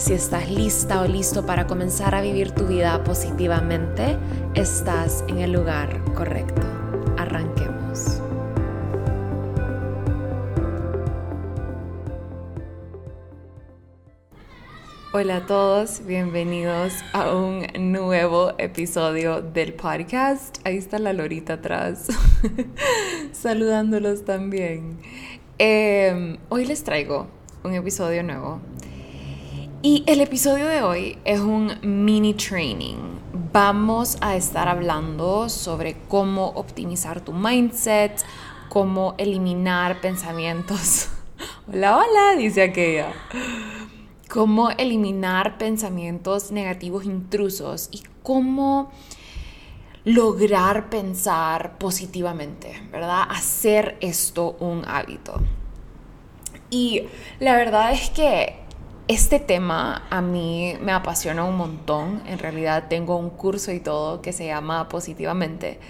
Si estás lista o listo para comenzar a vivir tu vida positivamente, estás en el lugar correcto. Arranquemos. Hola a todos, bienvenidos a un nuevo episodio del podcast. Ahí está la Lorita atrás, saludándolos también. Em, hoy les traigo un episodio nuevo y el episodio de hoy es un mini training. Vamos a estar hablando sobre cómo optimizar tu mindset, cómo eliminar pensamientos. Hola, hola, dice aquella. Cómo eliminar pensamientos negativos intrusos y cómo lograr pensar positivamente, ¿verdad? Hacer esto un hábito. Y la verdad es que este tema a mí me apasiona un montón. En realidad tengo un curso y todo que se llama Positivamente,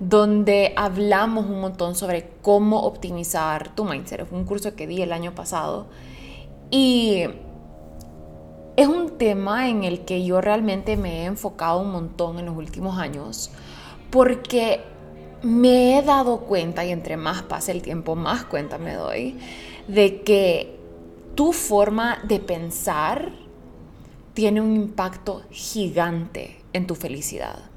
donde hablamos un montón sobre cómo optimizar tu mindset. Fue un curso que di el año pasado. Y es un tema en el que yo realmente me he enfocado un montón en los últimos años, porque me he dado cuenta, y entre más pasa el tiempo, más cuenta me doy, de que tu forma de pensar tiene un impacto gigante en tu felicidad.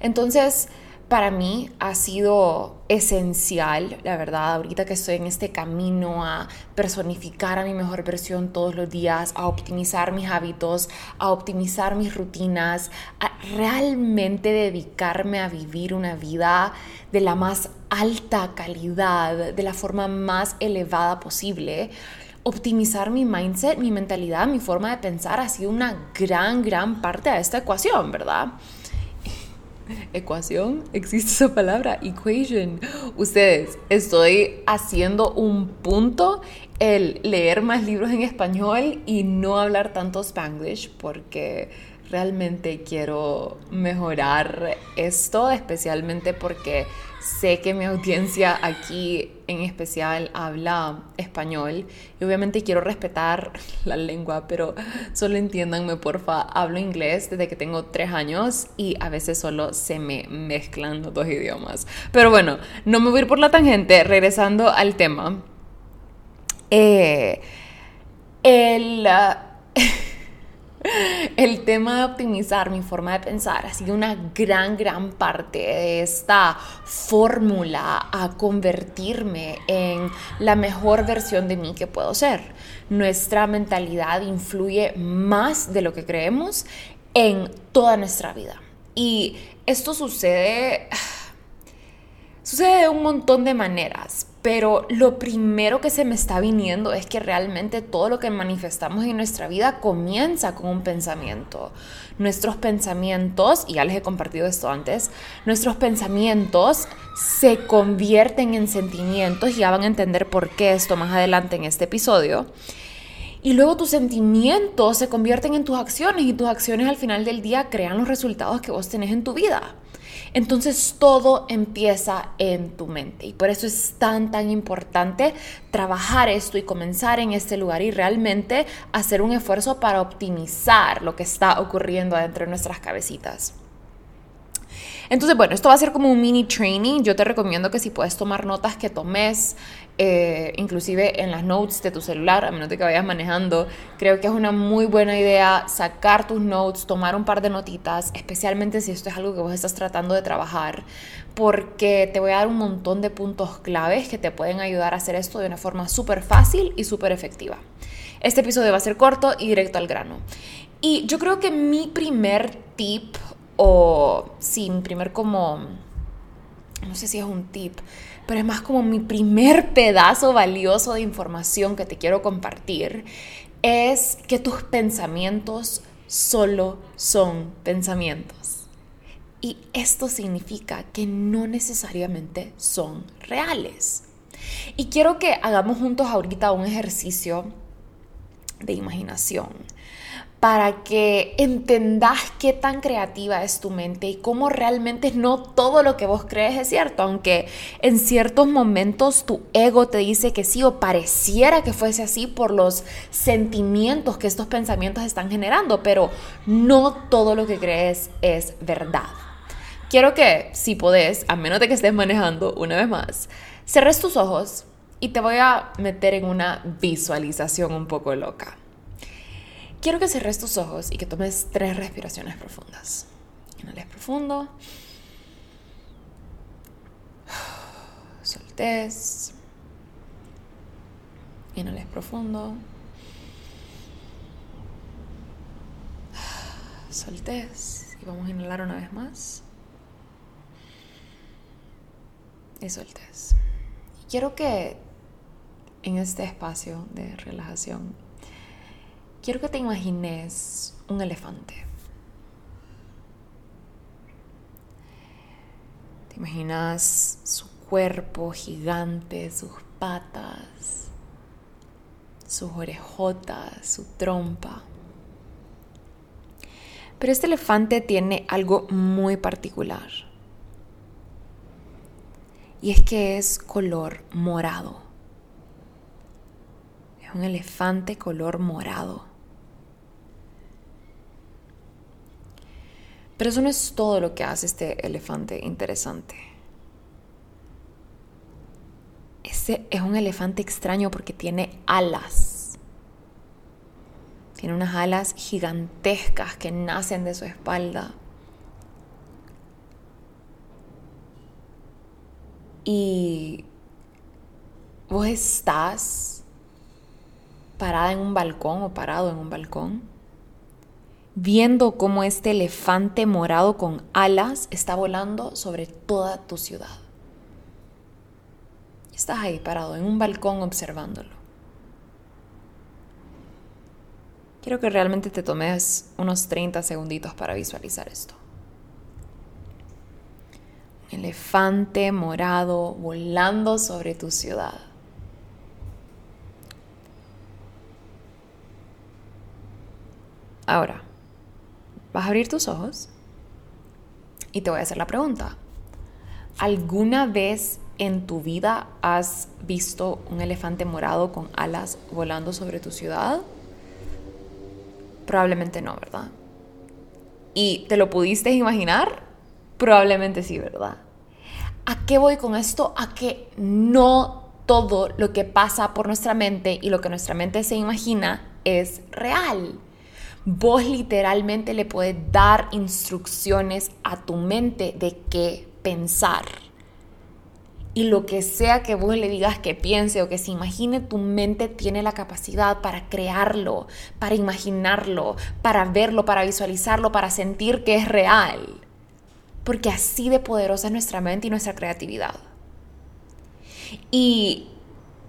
Entonces, para mí ha sido esencial, la verdad, ahorita que estoy en este camino a personificar a mi mejor versión todos los días, a optimizar mis hábitos, a optimizar mis rutinas, a realmente dedicarme a vivir una vida de la más alta calidad, de la forma más elevada posible. Optimizar mi mindset, mi mentalidad, mi forma de pensar ha sido una gran, gran parte de esta ecuación, ¿verdad? Ecuación, existe esa palabra, equation. Ustedes, estoy haciendo un punto el leer más libros en español y no hablar tanto spanglish porque realmente quiero mejorar esto, especialmente porque sé que mi audiencia aquí en especial habla español y obviamente quiero respetar la lengua, pero solo entiéndanme porfa, hablo inglés desde que tengo tres años y a veces solo se me mezclan los dos idiomas. Pero bueno, no me voy a ir por la tangente, regresando al tema. Eh, el... El tema de optimizar mi forma de pensar ha sido una gran, gran parte de esta fórmula a convertirme en la mejor versión de mí que puedo ser. Nuestra mentalidad influye más de lo que creemos en toda nuestra vida. Y esto sucede, sucede de un montón de maneras, pero lo primero que se me está viniendo es que realmente todo lo que manifestamos en nuestra vida comienza con un pensamiento. Nuestros pensamientos, y ya les he compartido esto antes, nuestros pensamientos se convierten en sentimientos y ya van a entender por qué esto más adelante en este episodio. Y luego tus sentimientos se convierten en tus acciones y tus acciones al final del día crean los resultados que vos tenés en tu vida. Entonces todo empieza en tu mente y por eso es tan, tan importante trabajar esto y comenzar en este lugar y realmente hacer un esfuerzo para optimizar lo que está ocurriendo dentro de nuestras cabecitas. Entonces, bueno, esto va a ser como un mini training. Yo te recomiendo que si puedes tomar notas, que tomes, eh, inclusive en las notes de tu celular, a menos de que vayas manejando. Creo que es una muy buena idea sacar tus notes, tomar un par de notitas, especialmente si esto es algo que vos estás tratando de trabajar, porque te voy a dar un montón de puntos claves que te pueden ayudar a hacer esto de una forma súper fácil y súper efectiva. Este episodio va a ser corto y directo al grano. Y yo creo que mi primer tip o sí, mi primer como, no sé si es un tip, pero es más como mi primer pedazo valioso de información que te quiero compartir, es que tus pensamientos solo son pensamientos. Y esto significa que no necesariamente son reales. Y quiero que hagamos juntos ahorita un ejercicio de imaginación para que entendas qué tan creativa es tu mente y cómo realmente no todo lo que vos crees es cierto, aunque en ciertos momentos tu ego te dice que sí o pareciera que fuese así por los sentimientos que estos pensamientos están generando, pero no todo lo que crees es verdad. Quiero que, si podés, a menos de que estés manejando una vez más, cerres tus ojos y te voy a meter en una visualización un poco loca. Quiero que cerres tus ojos y que tomes tres respiraciones profundas. Inhales profundo. Soltés. Inhales profundo. Soltés. Y vamos a inhalar una vez más. Y soltés. quiero que en este espacio de relajación quiero que te imagines un elefante. Te imaginas su cuerpo gigante, sus patas, sus orejotas, su trompa. Pero este elefante tiene algo muy particular. Y es que es color morado. Es un elefante color morado. Pero eso no es todo lo que hace este elefante interesante. Ese es un elefante extraño porque tiene alas. Tiene unas alas gigantescas que nacen de su espalda. Y vos estás parada en un balcón o parado en un balcón viendo cómo este elefante morado con alas está volando sobre toda tu ciudad. Estás ahí parado en un balcón observándolo. Quiero que realmente te tomes unos 30 segunditos para visualizar esto. Un elefante morado volando sobre tu ciudad. Ahora, Vas a abrir tus ojos y te voy a hacer la pregunta. ¿Alguna vez en tu vida has visto un elefante morado con alas volando sobre tu ciudad? Probablemente no, ¿verdad? ¿Y te lo pudiste imaginar? Probablemente sí, ¿verdad? ¿A qué voy con esto? A que no todo lo que pasa por nuestra mente y lo que nuestra mente se imagina es real. Vos literalmente le puedes dar instrucciones a tu mente de qué pensar. Y lo que sea que vos le digas que piense o que se imagine, tu mente tiene la capacidad para crearlo, para imaginarlo, para verlo, para visualizarlo, para sentir que es real. Porque así de poderosa es nuestra mente y nuestra creatividad. Y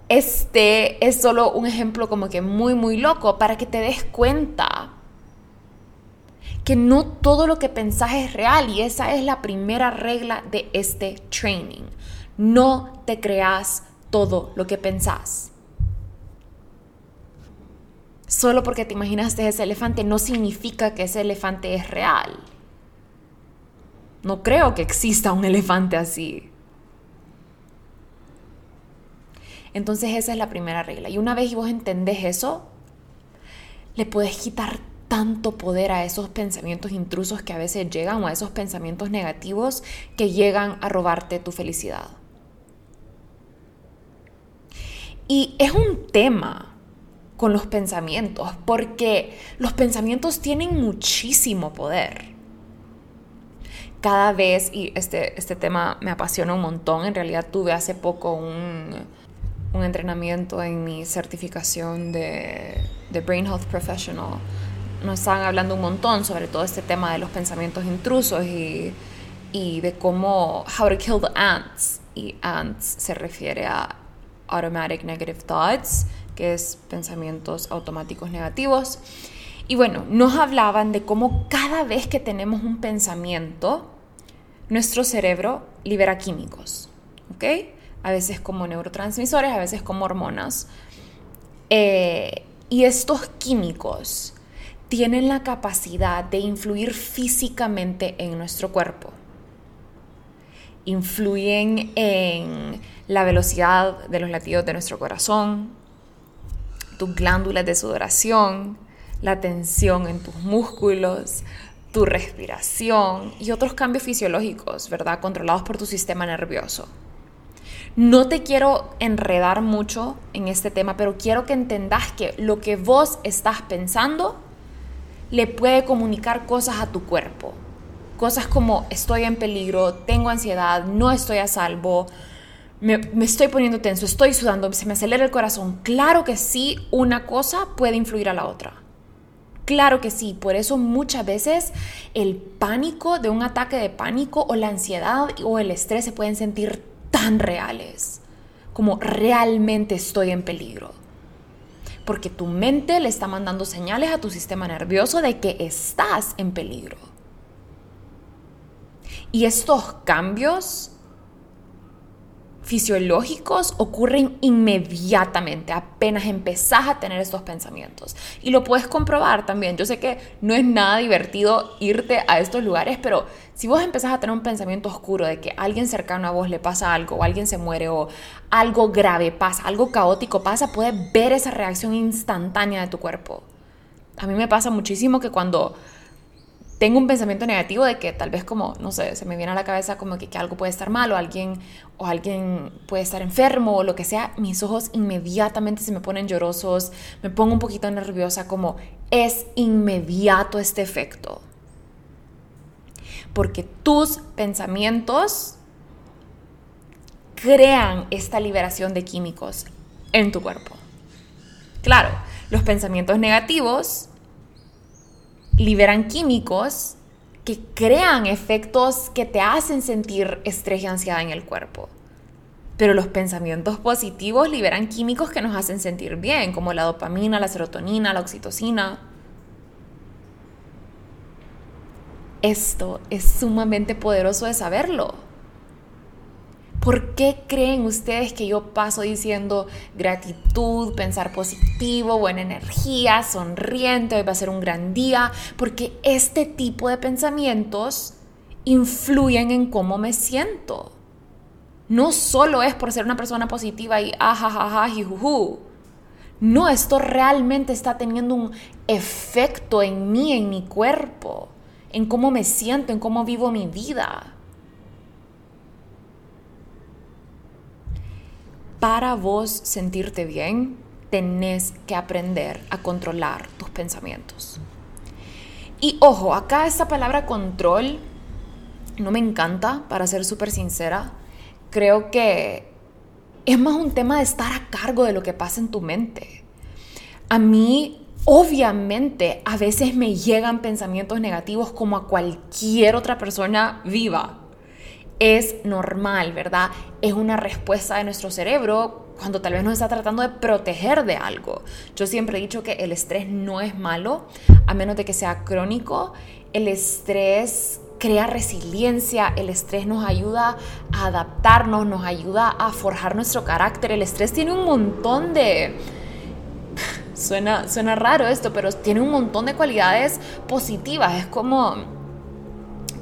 este es solo un ejemplo como que muy, muy loco para que te des cuenta que no todo lo que pensás es real y esa es la primera regla de este training. No te creas todo lo que pensás. Solo porque te imaginaste ese elefante no significa que ese elefante es real. No creo que exista un elefante así. Entonces esa es la primera regla. Y una vez vos entendés eso, le puedes quitar tanto poder a esos pensamientos intrusos que a veces llegan o a esos pensamientos negativos que llegan a robarte tu felicidad. Y es un tema con los pensamientos, porque los pensamientos tienen muchísimo poder. Cada vez, y este, este tema me apasiona un montón, en realidad tuve hace poco un, un entrenamiento en mi certificación de, de Brain Health Professional nos estaban hablando un montón sobre todo este tema de los pensamientos intrusos y, y de cómo How to Kill the Ants. Y ants se refiere a automatic negative thoughts, que es pensamientos automáticos negativos. Y bueno, nos hablaban de cómo cada vez que tenemos un pensamiento, nuestro cerebro libera químicos, ¿ok? A veces como neurotransmisores, a veces como hormonas. Eh, y estos químicos tienen la capacidad de influir físicamente en nuestro cuerpo. Influyen en la velocidad de los latidos de nuestro corazón, tus glándulas de sudoración, la tensión en tus músculos, tu respiración y otros cambios fisiológicos, ¿verdad? Controlados por tu sistema nervioso. No te quiero enredar mucho en este tema, pero quiero que entendas que lo que vos estás pensando le puede comunicar cosas a tu cuerpo. Cosas como estoy en peligro, tengo ansiedad, no estoy a salvo, me, estoy poniendo tenso, estoy sudando, se me acelera el corazón. Claro que sí, una cosa puede influir a la otra. Claro que sí, por eso muchas veces el pánico de un ataque de pánico o la ansiedad o el estrés se pueden sentir tan reales, como realmente estoy en peligro. Porque tu mente le está mandando señales a tu sistema nervioso de que estás en peligro. Y estos cambios fisiológicos ocurren inmediatamente, apenas empezás a tener estos pensamientos. Y lo puedes comprobar también. Yo sé que no es nada divertido irte a estos lugares, pero si vos empezás a tener un pensamiento oscuro de que alguien cercano a vos le pasa algo, o alguien se muere, o algo grave pasa, algo caótico pasa, puedes ver esa reacción instantánea de tu cuerpo. A mí me pasa muchísimo que cuando tengo un pensamiento negativo de que tal vez como, no sé, se me viene a la cabeza como que, que, algo puede estar mal o alguien, o alguien puede estar enfermo o lo que sea, mis ojos inmediatamente se me ponen llorosos, me pongo un poquito nerviosa, como es inmediato este efecto. Porque tus pensamientos crean esta liberación de químicos en tu cuerpo. Claro, los pensamientos negativos liberan químicos que crean efectos que te hacen sentir estrés y ansiedad en el cuerpo. Pero los pensamientos positivos liberan químicos que nos hacen sentir bien, como la dopamina, la serotonina, la oxitocina. Esto es sumamente poderoso de saberlo. ¿Por qué creen ustedes que yo paso diciendo gratitud, pensar positivo, buena energía, sonriente, hoy va a ser un gran día? Porque este tipo de pensamientos influyen en cómo me siento. No solo es por ser una persona positiva y ajajaja, jijuju. No, esto realmente está teniendo un efecto en mí, en mi cuerpo, en cómo me siento, en cómo vivo mi vida. para vos sentirte bien, tenés que aprender a controlar tus pensamientos. Y ojo, acá esta palabra control no me encanta, para ser súper sincera. Creo que es más un tema de estar a cargo de lo que pasa en tu mente. A mí, obviamente, a veces me llegan pensamientos negativos como a cualquier otra persona viva es normal, ¿verdad? Es una respuesta de nuestro cerebro cuando tal vez nos está tratando de proteger de algo. Yo siempre he dicho que el estrés no es malo, a menos de que sea crónico. El estrés crea resiliencia, el estrés nos ayuda a adaptarnos, nos ayuda a forjar nuestro carácter. El estrés tiene un montón de... Suena, suena raro esto, pero tiene un montón de cualidades positivas. Es como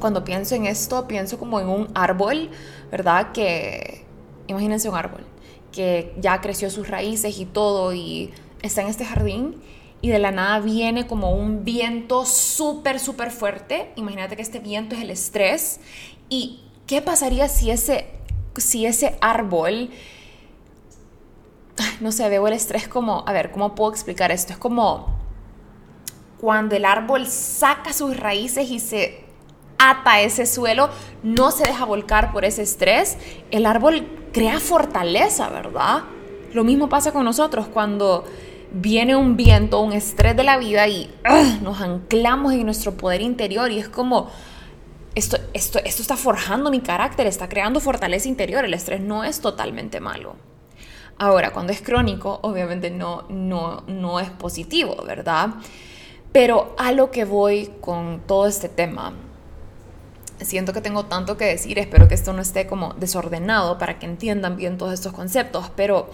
cuando pienso en esto, pienso como en un árbol, ¿verdad? Que, imagínense un árbol, que ya creció sus raíces y todo y está en este jardín y de la nada viene como un viento súper, súper fuerte. Imagínate que este viento es el estrés. ¿Y qué pasaría si ese, si ese árbol... No sé, veo el estrés como... A ver, ¿cómo puedo explicar esto? Es como cuando el árbol saca sus raíces y se ata ese suelo, no se deja volcar por ese estrés, el árbol crea fortaleza, ¿verdad? Lo mismo pasa con nosotros cuando viene un viento, un estrés de la vida y nos anclamos en nuestro poder interior y es como, esto, esto, esto está forjando mi carácter, está creando fortaleza interior, el estrés no es totalmente malo. Ahora, cuando es crónico, obviamente no, no, no es positivo, ¿verdad? Pero a lo que voy con todo este tema, siento que tengo tanto que decir, espero que esto no esté como desordenado para que entiendan bien todos estos conceptos, pero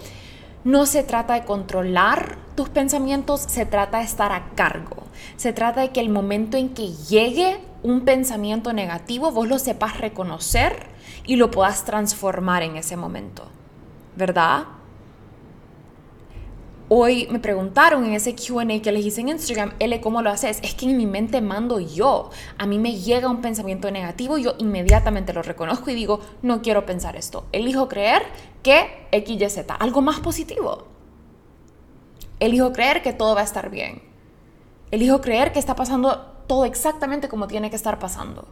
no se trata de controlar tus pensamientos, se trata de estar a cargo. Se trata de que el momento en que llegue un pensamiento negativo, vos lo sepas reconocer y lo puedas transformar en ese momento. ¿Verdad? Hoy me preguntaron en ese QA que les hice en Instagram, L, ¿cómo lo haces? Es que en mi mente mando yo. A mí me llega un pensamiento negativo, yo inmediatamente lo reconozco y digo, no quiero pensar esto. Elijo creer que X, Y, Z, algo más positivo. Elijo creer que todo va a estar bien. Elijo creer que está pasando todo exactamente como tiene que estar pasando.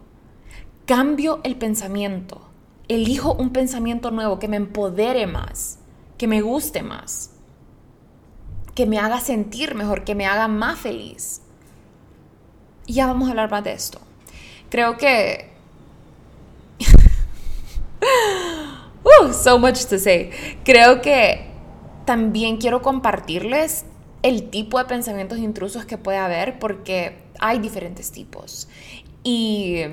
Cambio el pensamiento. Elijo un pensamiento nuevo que me empodere más, que me guste más que me haga sentir mejor, que me haga más feliz. Ya vamos a hablar más de esto. Creo que... uh, so much to say. Creo que también quiero compartirles el tipo de pensamientos intrusos que puede haber porque hay diferentes tipos. Y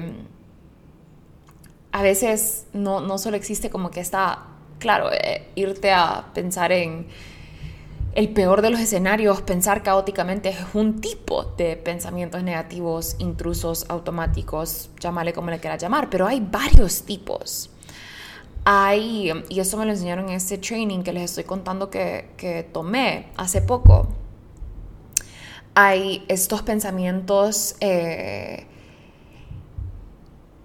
a veces no, no solo existe como que está, claro, eh, irte a pensar en el peor de los escenarios, pensar caóticamente es un tipo de pensamientos negativos, intrusos, automáticos, llámale como le quieras llamar, pero hay varios tipos. Hay, y eso me lo enseñaron en ese training que les estoy contando que, tomé hace poco. Hay estos pensamientos, eh,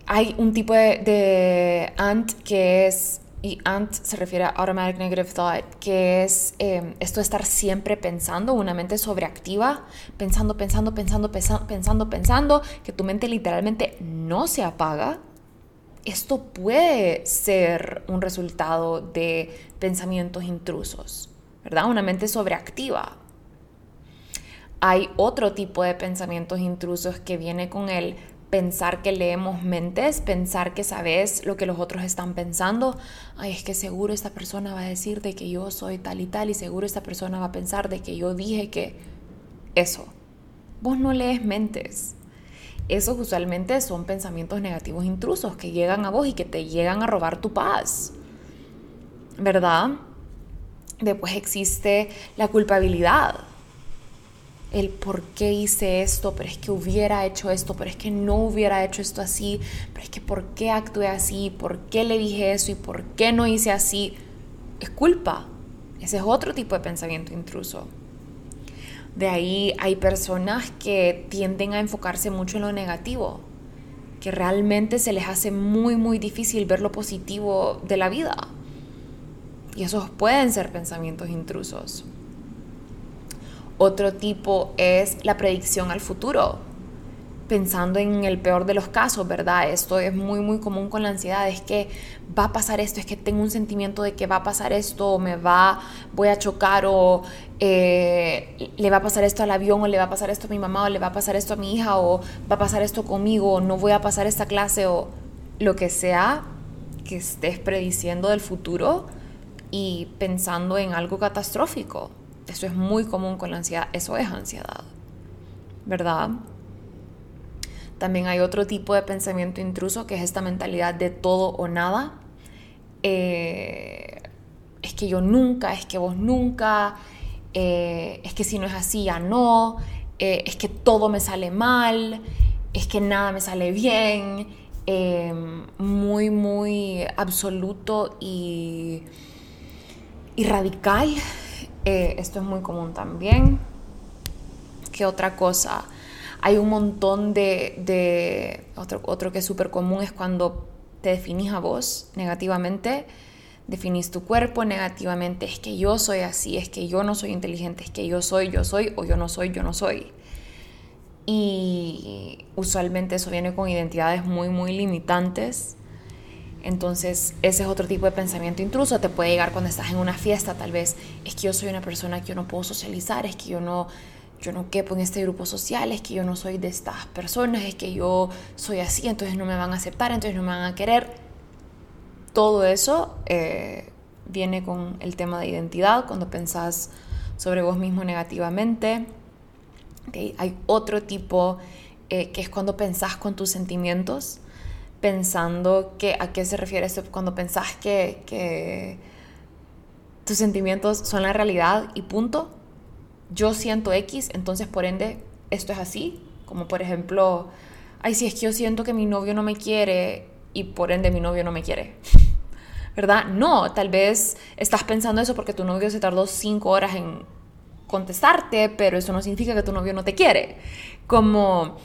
hay un tipo de ant que es y ANT se refiere a Automatic Negative Thought, que es em, esto estar siempre pensando, una mente sobreactiva, pensando, pensando, pensando, pensando, pensando, pensando, que tu mente literalmente no se apaga. Esto puede ser un resultado de pensamientos intrusos, ¿verdad? Una mente sobreactiva. Hay otro tipo de pensamientos intrusos que viene con el pensar que leemos mentes, pensar que sabes lo que los otros están pensando. Ay, es que seguro esta persona va a decir de que yo soy tal y tal y seguro esta persona va a pensar de que yo dije que eso. Vos no lees mentes. Esos usualmente son pensamientos negativos intrusos que llegan a vos y que te llegan a robar tu paz. ¿Verdad? Después existe la culpabilidad el por qué hice esto, pero es que hubiera hecho esto, pero es que no hubiera hecho esto así, pero es que por qué actué así, por qué le dije eso y por qué no hice así. Es culpa. Ese es otro tipo de pensamiento intruso. De ahí hay personas que tienden a enfocarse mucho en lo negativo, que realmente se les hace muy, muy difícil ver lo positivo de la vida. Y esos pueden ser pensamientos intrusos. Otro tipo es la predicción al futuro, pensando en el peor de los casos, ¿verdad? Esto es muy, muy común con la ansiedad, es que va a pasar esto, es que tengo un sentimiento de que va a pasar esto, o me va, voy a chocar, o eh, le va a pasar esto al avión, o le va a pasar esto a mi mamá, o le va a pasar esto a mi hija, o va a pasar esto conmigo, o no voy a pasar esta clase, o lo que sea que estés prediciendo del futuro y pensando en algo catastrófico. Eso es muy común con la ansiedad, eso es ansiedad, ¿verdad? También hay otro tipo de pensamiento intruso que es esta mentalidad de todo o nada. Eh, es que yo nunca, es que vos nunca, eh, es que si no es así ya no, eh, es que todo me sale mal, es que nada me sale bien, muy, muy absoluto y, y radical eh, esto es muy común también. ¿Qué otra cosa? Hay un montón de... otro, otro que es súper común es cuando te definís a vos negativamente, definís tu cuerpo negativamente, es que yo soy así, es que yo no soy inteligente, es que yo soy, yo soy, o yo no soy, yo no soy. Y usualmente eso viene con identidades muy, muy limitantes entonces, ese es otro tipo de pensamiento intruso. Te puede llegar cuando estás en una fiesta, tal vez. Es que yo soy una persona que yo no puedo socializar, es que yo no, yo no quepo en este grupo social, es que yo no soy de estas personas, es que yo soy así, entonces no me van a aceptar, entonces no me van a querer. Todo eso eh, viene con el tema de identidad, cuando pensás sobre vos mismo negativamente. Hay otro tipo eh, que es cuando pensás con tus sentimientos, pensando que a qué se refiere esto, cuando pensás que, que tus sentimientos son la realidad y punto. Yo siento X, entonces por ende esto es así. Como por ejemplo, ay, si es que yo siento que mi novio no me quiere y por ende mi novio no me quiere. ¿Verdad? No, tal vez estás pensando eso porque tu novio se tardó cinco horas en contestarte, pero eso no significa que tu novio no te quiere. Como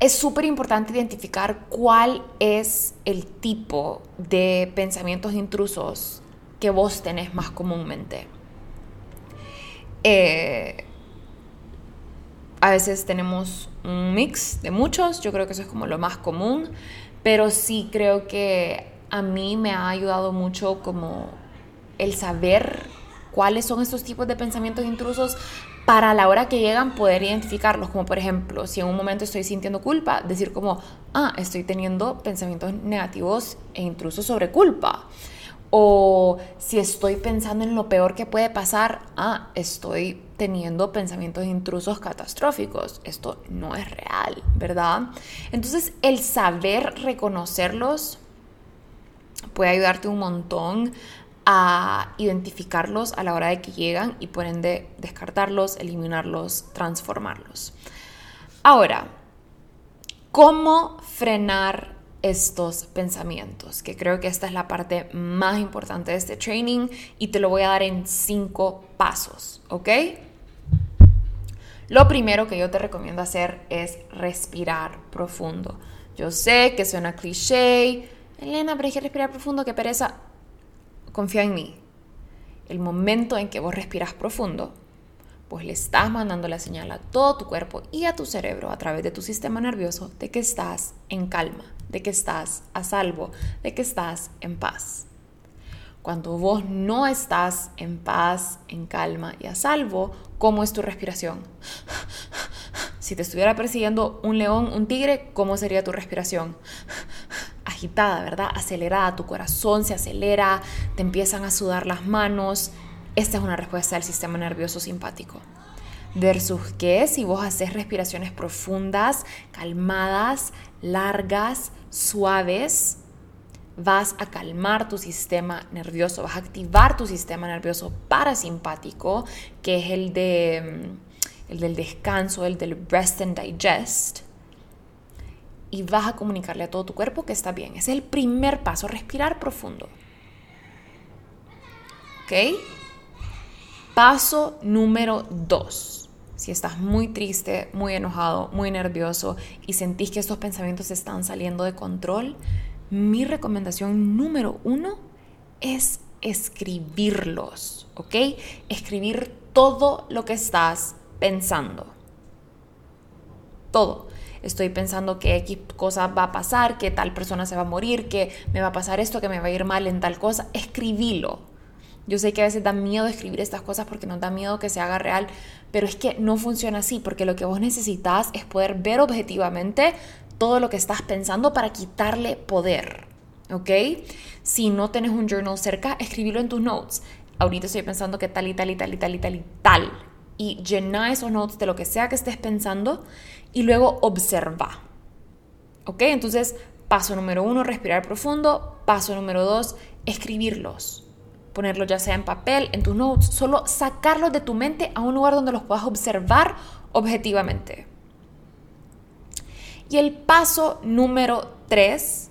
es súper importante identificar cuál es el tipo de pensamientos intrusos que vos tenés más comúnmente. Eh, a veces tenemos un mix de muchos, yo creo que eso es como lo más común, pero sí creo que a mí me ha ayudado mucho como el saber cuáles son estos tipos de pensamientos intrusos para la hora que llegan poder identificarlos, como por ejemplo, si en un momento estoy sintiendo culpa, decir como, ah, estoy teniendo pensamientos negativos e intrusos sobre culpa. O si estoy pensando en lo peor que puede pasar, ah, estoy teniendo pensamientos intrusos catastróficos. Esto no es real, ¿verdad? Entonces, el saber reconocerlos puede ayudarte un montón a identificarlos a la hora de que llegan y por ende descartarlos, eliminarlos, transformarlos. Ahora, ¿cómo frenar estos pensamientos? Que creo que esta es la parte más importante de este training y te lo voy a dar en cinco pasos, ¿ok? Lo primero que yo te recomiendo hacer es respirar profundo. Yo sé que suena cliché, Elena, pero hay que respirar profundo, qué pereza confía en mí. El momento en que vos respiras profundo, pues le estás mandando la señal a todo tu cuerpo y a tu cerebro a través de tu sistema nervioso de que estás en calma, de que estás a salvo, de que estás en paz. Cuando vos no estás en paz, en calma y a salvo, ¿cómo es tu respiración? Si te estuviera persiguiendo un león, un tigre, ¿cómo sería tu respiración? Agitada, ¿verdad? Acelerada, tu corazón se acelera, te empiezan a sudar las manos. Esta es una respuesta del sistema nervioso simpático. Versus que si vos haces respiraciones profundas, calmadas, largas, suaves, vas a calmar tu sistema nervioso, vas a activar tu sistema nervioso parasimpático, que es el, de, mm, el del descanso, el del rest and digest y vas a comunicarle a todo tu cuerpo que está bien. es el primer paso, respirar profundo. ¿Ok? Paso número dos. Si estás muy triste, muy enojado, muy nervioso y sentís que estos pensamientos están saliendo de control, mi recomendación número uno es escribirlos, ¿ok? Escribir todo lo que estás pensando. Todo estoy pensando que X cosa va a pasar, que tal persona se va a morir, que me va a pasar esto, que me va a ir mal en tal cosa, escribilo. Yo sé que a veces da miedo escribir estas cosas porque nos da miedo que se haga real, pero es que no funciona así, porque lo que vos necesitas es poder ver objetivamente todo lo que estás pensando para quitarle poder, ¿ok? Si no tenés un journal cerca, escribilo en tus notes. Ahorita estoy pensando que tal y tal y tal y tal y tal y tal. Y llena esos notes de lo que sea que estés pensando y luego observa. ¿Ok? Entonces, paso número uno, respirar profundo. Paso número dos, escribirlos. Ponerlos ya sea en papel, en tus notes, solo sacarlos de tu mente a un lugar donde los puedas observar objetivamente. Y el paso número tres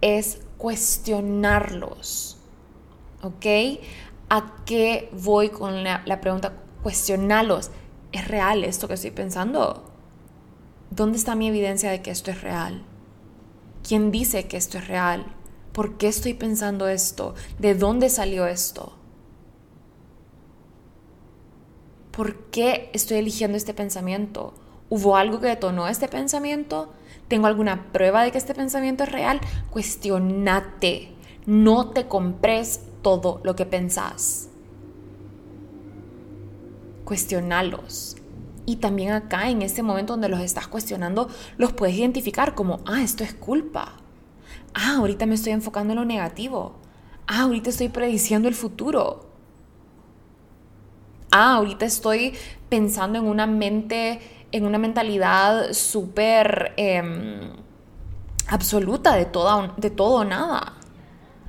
es cuestionarlos. ¿Ok? ¿A qué voy con la, la pregunta? Cuestionarlos. ¿Es real esto que estoy pensando? ¿Dónde está mi evidencia de que esto es real? ¿Quién dice que esto es real? ¿Por qué estoy pensando esto? ¿De dónde salió esto? ¿Por qué estoy eligiendo este pensamiento? ¿Hubo algo que detonó este pensamiento? ¿Tengo alguna prueba de que este pensamiento es real? Cuestionate. No te compres todo lo que pensás. Cuestionalos. Y también acá, en este momento donde los estás cuestionando, los puedes identificar como, ah, esto es culpa. Ah, ahorita me estoy enfocando en lo negativo. Ah, ahorita estoy prediciendo el futuro. Ah, ahorita estoy pensando en una mente, en una mentalidad súper em, absoluta de, toda, de todo o nada.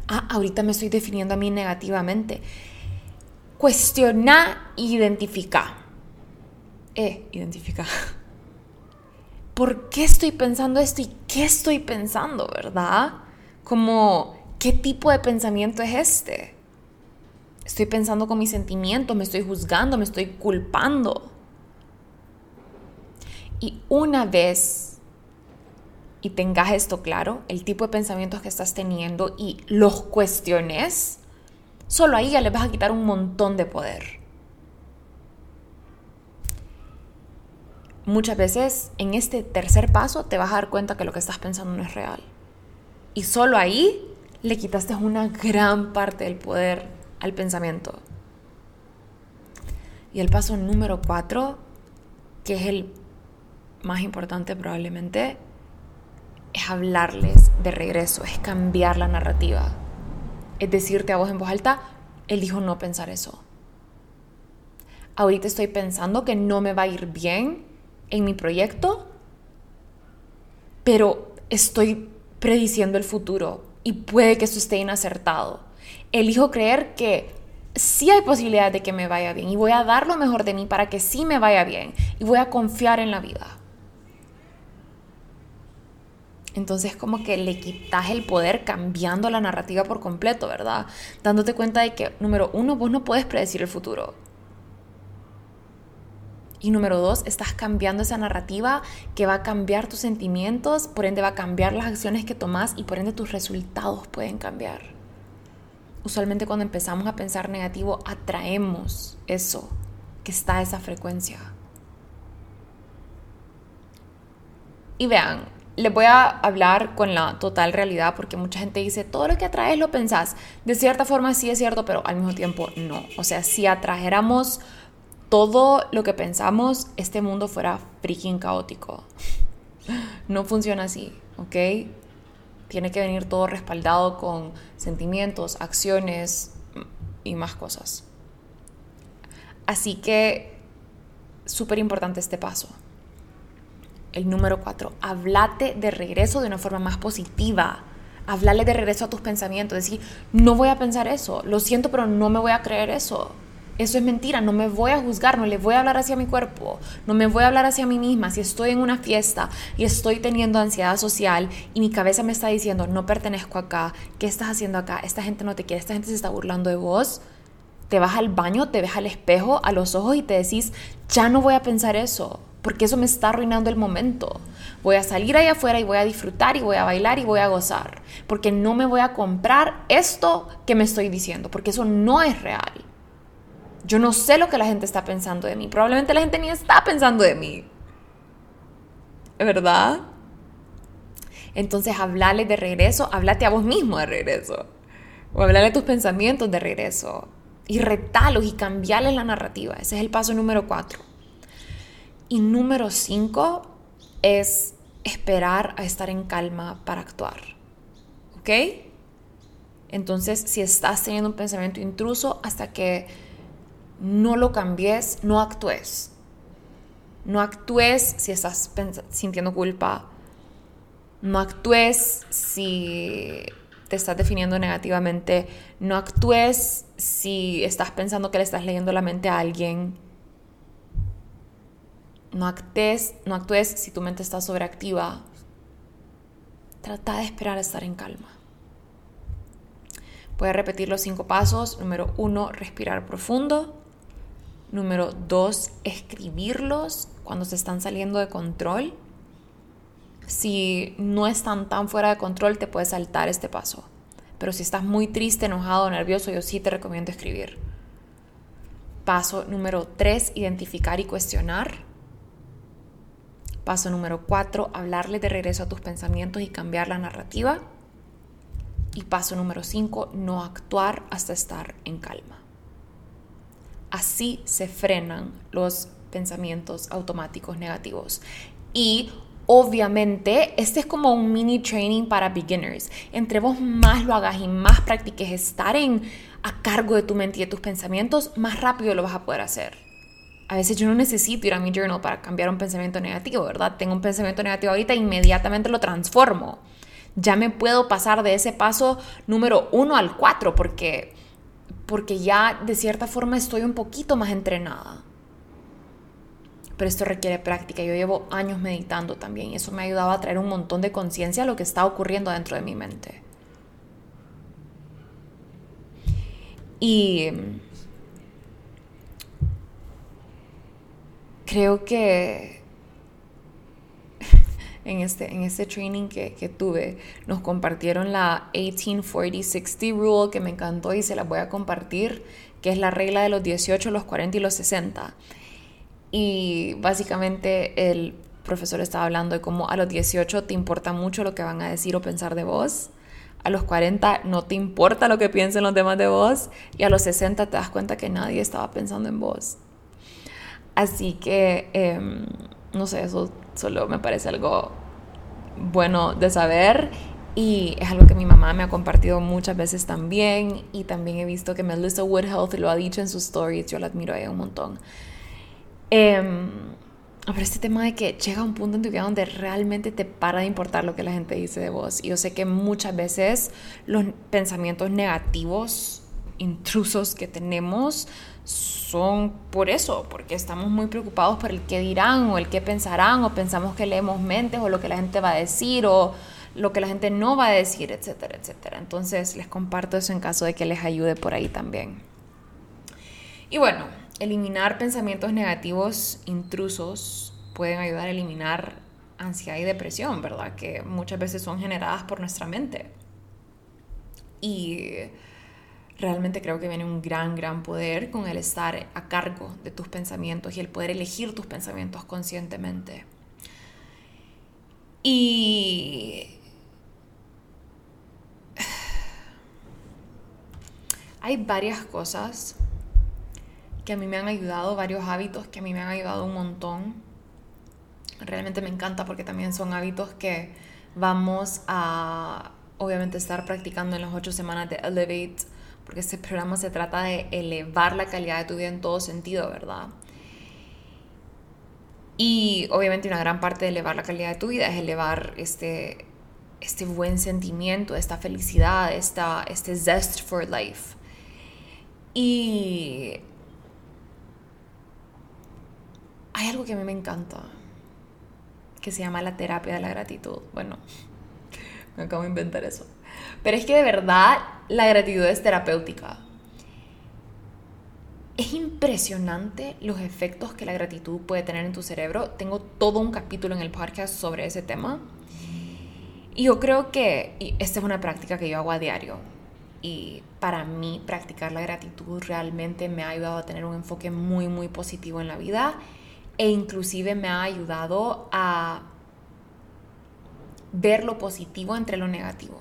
Ah, ahorita me estoy definiendo a mí negativamente. Cuestiona e identifica. Eh, identifica. ¿Por qué estoy pensando esto y qué estoy pensando, verdad? Como, ¿qué tipo de pensamiento es este? Estoy pensando con mis sentimientos, me estoy juzgando, me estoy culpando. Y una vez y tengas esto claro, el tipo de pensamientos que estás teniendo y los cuestiones, solo ahí ya le vas a quitar un montón de poder. Muchas veces en este tercer paso te vas a dar cuenta que lo que estás pensando no es real. Y solo ahí le quitaste una gran parte del poder al pensamiento. Y el paso número cuatro, que es el más importante probablemente, es hablarles de regreso, es cambiar la narrativa. Es decirte a vos en voz alta, él dijo no pensar eso. Ahorita estoy pensando que no me va a ir bien en mi proyecto, pero estoy prediciendo el futuro y puede que eso esté inacertado. Elijo creer que sí hay posibilidad de que me vaya bien y voy a dar lo mejor de mí para que sí me vaya bien y voy a confiar en la vida. Entonces como que le quitas el poder cambiando la narrativa por completo, ¿verdad? Dándote cuenta de que, número uno, vos no puedes predecir el futuro. Y número dos, estás cambiando esa narrativa que va a cambiar tus sentimientos, por ende va a cambiar las acciones que tomas y por ende tus resultados pueden cambiar. Usualmente cuando empezamos a pensar negativo, atraemos eso, que está a esa frecuencia. Y vean, les voy a hablar con la total realidad porque mucha gente dice, todo lo que atraes lo pensás. De cierta forma sí es cierto, pero al mismo tiempo no. O sea, si atrajéramos todo lo que pensamos, este mundo fuera freaking caótico. No funciona así, ¿ok? Tiene que venir todo respaldado con sentimientos, acciones y más cosas. Así que, súper importante este paso. El número cuatro, hablate de regreso de una forma más positiva. Hablale de regreso a tus pensamientos. Decir, no voy a pensar eso. Lo siento, pero no me voy a creer eso. Eso es mentira, no me voy a juzgar, no le voy a hablar hacia mi cuerpo, no me voy a hablar hacia mí misma. Si estoy en una fiesta y estoy teniendo ansiedad social y mi cabeza me está diciendo, no pertenezco acá, ¿qué estás haciendo acá? Esta gente no te quiere, esta gente se está burlando de vos. Te vas al baño, te ves al espejo, a los ojos y te decís, ya no voy a pensar eso porque eso me está arruinando el momento. Voy a salir allá afuera y voy a disfrutar y voy a bailar y voy a gozar, porque no me voy a comprar esto que me estoy diciendo, porque eso no es real. Yo no sé lo que la gente está pensando de mí, probablemente la gente ni está pensando de mí. ¿Verdad? Entonces, hablarle de regreso, háblate a vos mismo de regreso. O hablarle tus pensamientos de regreso. Y retalos y cambiarles la narrativa. Ese es el paso número cuatro. Y número cinco es esperar a estar en calma para actuar. ¿Ok? Entonces, si estás teniendo un pensamiento intruso, hasta que no lo cambies, no actúes. No actúes si estás sintiendo culpa. No actúes si te estás definiendo negativamente. No actúes si estás pensando que le estás leyendo la mente a alguien. No actúes, no actúes si tu mente está sobreactiva. Trata de esperar a estar en calma. A repetir los cinco pasos. Número uno, respirar profundo. Número dos, escribirlos cuando se están saliendo de control. Si no están tan fuera de control, te puedes saltar este paso. Pero si estás muy triste, enojado, nervioso, yo sí te recomiendo escribir. Paso número tres, identificar y cuestionar. Paso número cuatro, hablarle de regreso a tus pensamientos y cambiar la narrativa. Y paso número cinco, no actuar hasta estar en calma. Así se frenan los pensamientos automáticos negativos. Y Obviamente, este es como un mini training para beginners. Entre vos más lo hagas y más practiques estar en a cargo de tu mente y de tus pensamientos, más rápido lo vas a poder hacer. A veces yo no necesito ir a mi journal para cambiar un pensamiento negativo, ¿verdad? Tengo un pensamiento negativo ahorita, inmediatamente lo transformo. Ya me puedo pasar de ese paso número uno al cuatro porque, porque ya de cierta forma estoy un poquito más entrenada pero esto requiere práctica. Yo llevo años meditando también y eso me ha ayudado a traer un montón de conciencia a lo que está ocurriendo dentro de mi mente. Y creo que en este, en este training que, que, tuve nos compartieron la 1840-60 rule que me encantó y se la voy a compartir, que es la regla de los 18, los 40 y los 60. Y básicamente el profesor estaba hablando de cómo a los 18 te importa mucho lo que van a decir o pensar de vos, a los 40 no te importa lo que piensen los demás de vos y a los 60 te das cuenta que nadie estaba pensando en vos. Así que, em, no sé, eso solo me parece algo bueno de saber y es algo que mi mamá me ha compartido muchas veces también y también he visto que Melissa Woodhealth lo ha dicho en sus stories, yo la admiro a ella un montón. Eh, este tema de que llega un punto en tu vida donde realmente te para de importar lo que la gente dice de vos. Y yo sé que muchas veces los pensamientos negativos, intrusos que tenemos, son por eso, porque estamos muy preocupados por el qué dirán o el qué pensarán, o pensamos que leemos mentes o lo que la gente va a decir o lo que la gente no va a decir, etcétera, etcétera. Entonces les comparto eso en caso de que les ayude por ahí también. Y bueno, eliminar pensamientos negativos intrusos pueden ayudar a eliminar ansiedad y depresión, ¿verdad? Que muchas veces son generadas por nuestra mente. Y realmente creo que viene un gran, gran poder con el estar a cargo de tus pensamientos y el poder elegir tus pensamientos conscientemente. Y hay varias cosas que a mí me han ayudado, varios hábitos que a mí me han ayudado un montón. Realmente me encanta porque también son hábitos que vamos a, obviamente, estar practicando en las ocho semanas de Elevate, porque este programa se trata de elevar la calidad de tu vida en todo sentido, ¿verdad? Y obviamente una gran parte de elevar la calidad de tu vida es elevar este, este buen sentimiento, esta felicidad, esta, este zest for life. Y hay algo que a mí me encanta, que se llama la terapia de la gratitud. Bueno, me acabo de inventar eso. Pero es que de verdad la gratitud es terapéutica. Es impresionante los efectos que la gratitud puede tener en tu cerebro. Tengo todo un capítulo en el podcast sobre ese tema. Y yo creo que esta es una práctica que yo hago a diario. Y para mí practicar la gratitud realmente me ha ayudado a tener un enfoque muy, muy positivo en la vida e inclusive me ha ayudado a ver lo positivo entre lo negativo.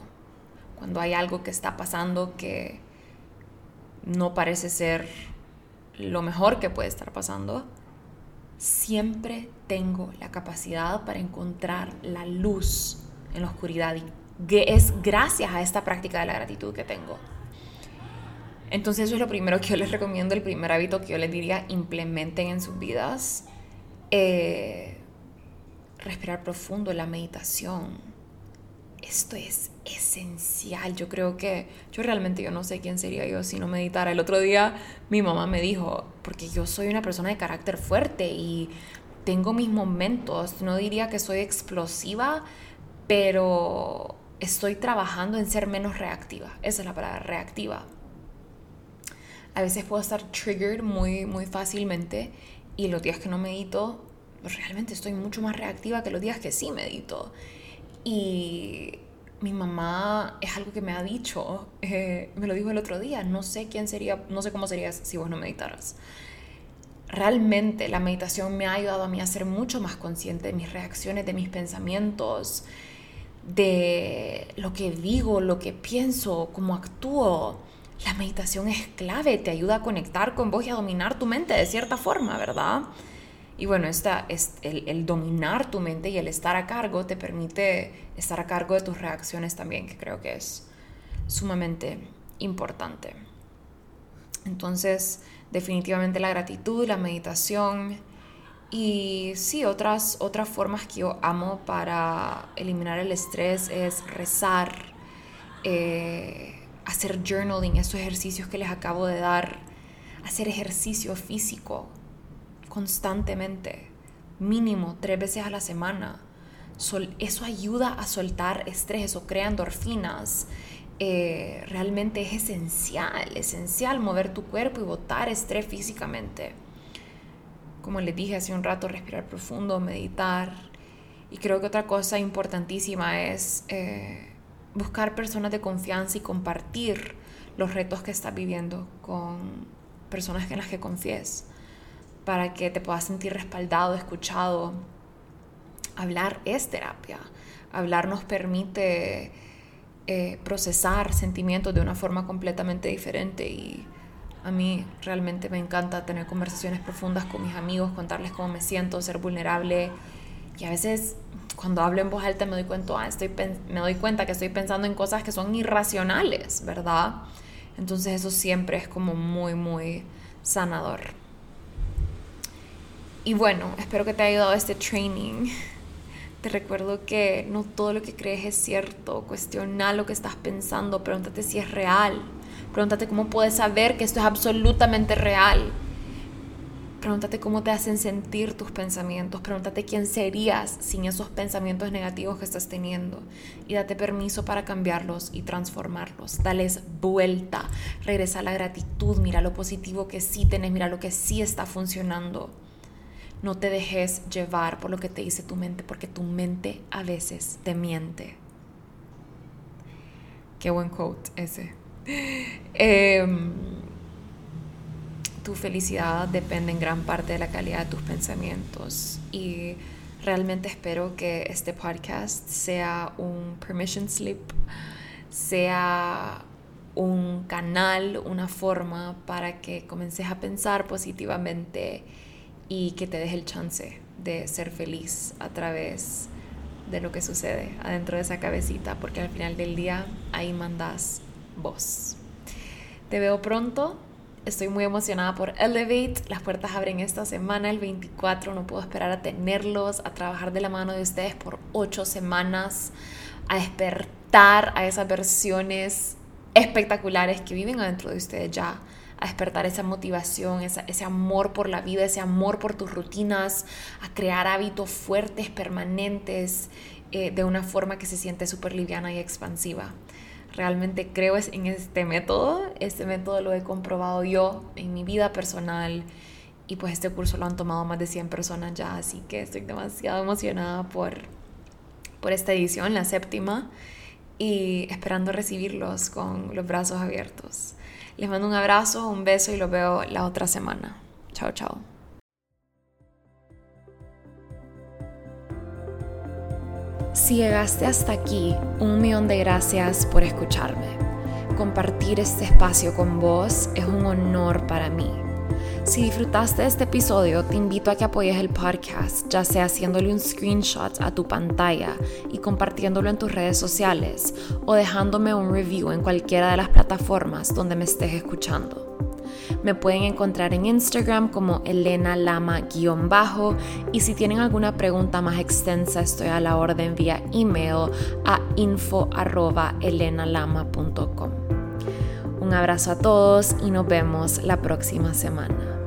Cuando hay algo que está pasando que no parece ser lo mejor que puede estar pasando, siempre tengo la capacidad para encontrar la luz en la oscuridad y es gracias a esta práctica de la gratitud que tengo. Entonces eso es lo primero que yo les recomiendo, el primer hábito que yo les diría implementen en sus vidas eh, respirar profundo, la meditación. Esto es esencial. Yo creo que yo realmente yo no sé quién sería yo si no meditara. El otro día mi mamá me dijo, porque yo soy una persona de carácter fuerte y tengo mis momentos, no diría que soy explosiva, pero estoy trabajando en ser menos reactiva. Esa es la palabra, reactiva. A veces puedo estar triggered muy, muy fácilmente y los días que no medito, realmente estoy mucho más reactiva que los días que sí medito. Y mi mamá es algo que me ha dicho, eh, me lo dijo el otro día, no sé quién sería, no sé cómo serías si vos no meditaras. Realmente la meditación me ha ayudado a mí a ser mucho más consciente de mis reacciones, de mis pensamientos, de lo que digo, lo que pienso, cómo actúo la meditación es clave, te ayuda a conectar con vos y a dominar tu mente de cierta forma, ¿verdad? Y bueno, esta, es el, dominar tu mente y el estar a cargo te permite estar a cargo de tus reacciones también, que creo que es sumamente importante. Entonces, definitivamente la gratitud, la meditación y sí, otras, otras formas que yo amo para eliminar el estrés es rezar, eh, hacer journaling, esos ejercicios que les acabo de dar, hacer ejercicio físico constantemente, mínimo tres veces a la semana. eso ayuda a soltar estrés, eso crea endorfinas. Eh, realmente es esencial, esencial mover tu cuerpo y botar estrés físicamente. Como les dije hace un rato, respirar profundo, meditar. Y creo que otra cosa importantísima es eh, buscar personas de confianza y compartir los retos que estás viviendo con personas en las que confíes para que te puedas sentir respaldado, escuchado. Hablar es terapia. Hablar nos permite eh, procesar sentimientos de una forma completamente diferente y a mí realmente me encanta tener conversaciones profundas con mis amigos, contarles cómo me siento, ser vulnerable y a veces cuando hablo en voz alta me doy cuenta, ah, estoy, me doy cuenta que estoy pensando en cosas que son irracionales, ¿verdad? Entonces eso siempre es como muy, muy sanador. Y bueno, espero que te haya ayudado este training. Te recuerdo que no todo lo que crees es cierto. Cuestiona lo que estás pensando. Pregúntate si es real. Pregúntate cómo puedes saber que esto es absolutamente real. Pregúntate cómo te hacen sentir tus pensamientos. Pregúntate quién serías sin esos pensamientos negativos que estás teniendo. Y date permiso para cambiarlos y transformarlos. Dales vuelta. Regresa a la gratitud. Mira lo positivo que sí tenés. Mira lo que sí está funcionando. No te dejes llevar por lo que te dice tu mente, porque tu mente a veces te miente. Qué buen quote ese. Em, tu felicidad depende en gran parte de la calidad de tus pensamientos y realmente espero que este podcast sea un permission slip, sea un canal, una forma para que comences a pensar positivamente y que te des el chance de ser feliz a través de lo que sucede adentro de esa cabecita, porque al final del día ahí mandas vos. Te veo pronto. Estoy muy emocionada por Elevate. Las puertas abren esta semana, el 24. No puedo esperar a tenerlos, a trabajar de la mano de ustedes por ocho semanas, a despertar a esas versiones espectaculares que viven adentro de ustedes ya a despertar esa motivación, ese amor por la vida, ese amor por tus rutinas, a crear hábitos fuertes, permanentes, eh, de una forma que se siente súper liviana y expansiva. Realmente creo en este método, este método lo he comprobado yo en mi vida personal y pues este curso lo han tomado más de 100 personas ya, así que estoy demasiado emocionada por, por esta edición, la séptima, y esperando recibirlos con los brazos abiertos. Les mando un abrazo, un beso y los veo la otra semana. Chao, chao. Si llegaste hasta aquí, un millón de gracias por escucharme. Compartir este espacio con vos es un honor para mí. Si disfrutaste de este episodio, te invito a que apoyes el podcast, ya sea haciéndole un screenshot a tu pantalla y compartiéndolo en tus redes sociales o dejándome un review en cualquiera de las plataformas donde me estés escuchando. Me pueden encontrar en Instagram como Elena Lama-bajo y si tienen alguna pregunta más extensa estoy a la orden vía email a info.elenalama.com. Un abrazo a todos y nos vemos la próxima semana.